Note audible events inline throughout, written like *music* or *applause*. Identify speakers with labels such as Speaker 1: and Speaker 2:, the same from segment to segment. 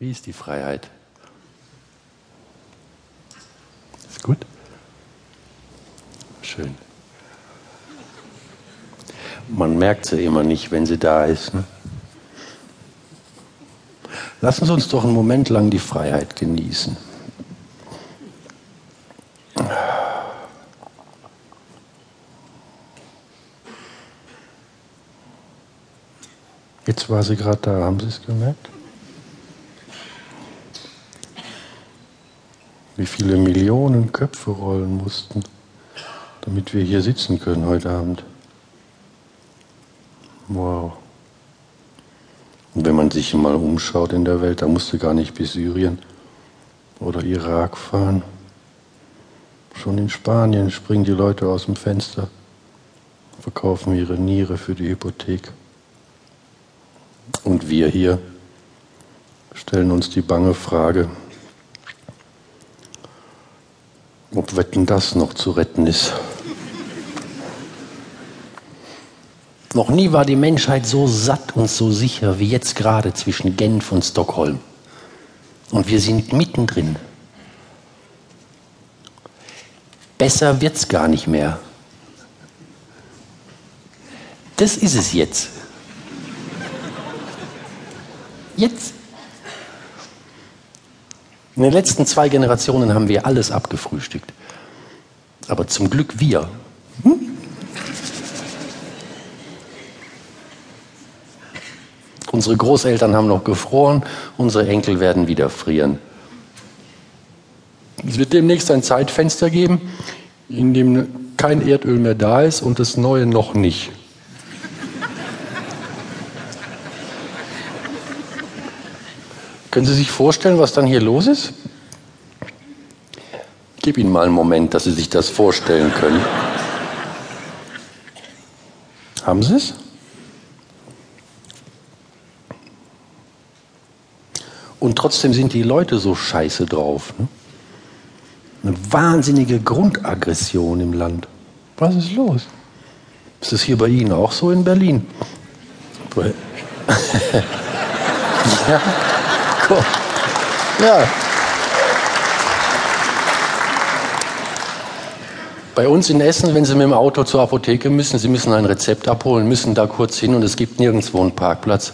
Speaker 1: Wie ist die Freiheit? Ist gut? Schön. Man merkt sie immer nicht, wenn sie da ist. Ne? Lassen Sie uns doch einen Moment lang die Freiheit genießen. Jetzt war sie gerade da, haben Sie es gemerkt? Wie viele Millionen Köpfe rollen mussten, damit wir hier sitzen können heute Abend. Wow. Und wenn man sich mal umschaut in der Welt, da musst du gar nicht bis Syrien oder Irak fahren. Schon in Spanien springen die Leute aus dem Fenster, verkaufen ihre Niere für die Hypothek. Und wir hier stellen uns die bange Frage, ob Wetten das noch zu retten ist. Noch nie war die Menschheit so satt und so sicher wie jetzt gerade zwischen Genf und Stockholm. Und wir sind mittendrin. Besser wird's gar nicht mehr. Das ist es jetzt. Jetzt. In den letzten zwei Generationen haben wir alles abgefrühstückt. Aber zum Glück wir. Hm? Unsere Großeltern haben noch gefroren, unsere Enkel werden wieder frieren. Es wird demnächst ein Zeitfenster geben, in dem kein Erdöl mehr da ist und das neue noch nicht. Können Sie sich vorstellen, was dann hier los ist? Ich gebe Ihnen mal einen Moment, dass Sie sich das vorstellen können. Haben Sie es? Und trotzdem sind die Leute so scheiße drauf. Ne? Eine wahnsinnige Grundaggression im Land. Was ist los? Ist das hier bei Ihnen auch so in Berlin? *laughs* *laughs* ja, cool. *laughs* Ja. Bei uns in Essen, wenn Sie mit dem Auto zur Apotheke müssen, Sie müssen ein Rezept abholen, müssen da kurz hin und es gibt nirgendwo einen Parkplatz.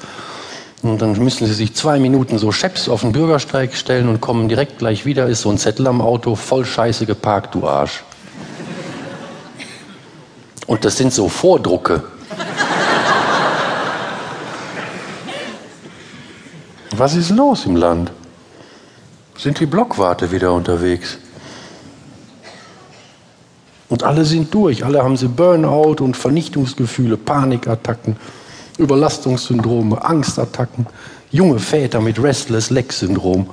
Speaker 1: Und dann müssen sie sich zwei Minuten so Scheps auf den Bürgersteig stellen und kommen direkt gleich wieder. Ist so ein Zettel am Auto, voll Scheiße geparkt, du Arsch. Und das sind so Vordrucke. Was ist los im Land? Sind die Blockwarte wieder unterwegs? Und alle sind durch, alle haben sie Burnout und Vernichtungsgefühle, Panikattacken. Überlastungssyndrome, Angstattacken, junge Väter mit Restless-Leg-Syndrom.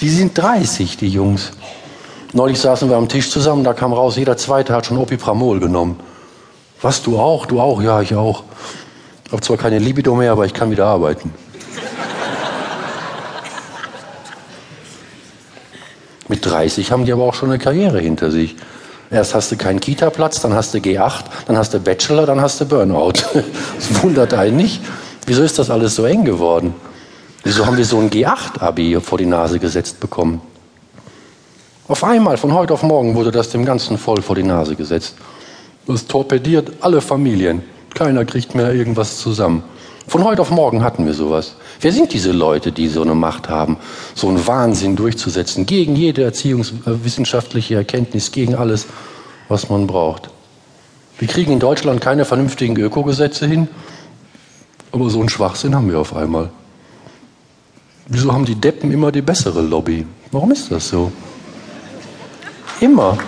Speaker 1: Die sind 30, die Jungs. Neulich saßen wir am Tisch zusammen, da kam raus, jeder Zweite hat schon Opipramol genommen. Was, du auch? Du auch? Ja, ich auch. Ich habe zwar keine Libido mehr, aber ich kann wieder arbeiten. Mit 30 haben die aber auch schon eine Karriere hinter sich. Erst hast du keinen Kita-Platz, dann hast du G8, dann hast du Bachelor, dann hast du Burnout. *laughs* Das wundert einen nicht. Wieso ist das alles so eng geworden? Wieso haben wir so ein G8-Abi vor die Nase gesetzt bekommen? Auf einmal, von heute auf morgen, wurde das dem ganzen Volk vor die Nase gesetzt. Das torpediert alle Familien. Keiner kriegt mehr irgendwas zusammen. Von heute auf morgen hatten wir sowas. Wer sind diese Leute, die so eine Macht haben, so einen Wahnsinn durchzusetzen, gegen jede erziehungswissenschaftliche Erkenntnis, gegen alles, was man braucht? Wir kriegen in Deutschland keine vernünftigen Ökogesetze hin, aber so einen Schwachsinn haben wir auf einmal. Wieso haben die Deppen immer die bessere Lobby? Warum ist das so? Immer.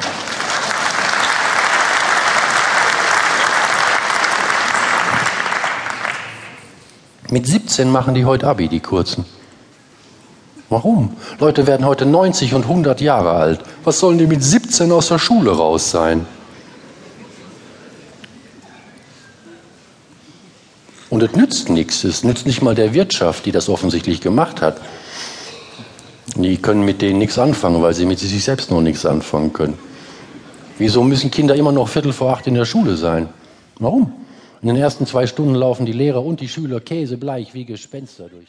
Speaker 1: Mit 17 machen die heute Abi, die Kurzen. Warum? Leute werden heute 90 und 100 Jahre alt. Was sollen die mit 17 aus der Schule raus sein? Und es nützt nichts. Es nützt nicht mal der Wirtschaft, die das offensichtlich gemacht hat. Die können mit denen nichts anfangen, weil sie mit sich selbst noch nichts anfangen können. Wieso müssen Kinder immer noch Viertel vor acht in der Schule sein? Warum? In den ersten zwei Stunden laufen die Lehrer und die Schüler käsebleich wie Gespenster durch.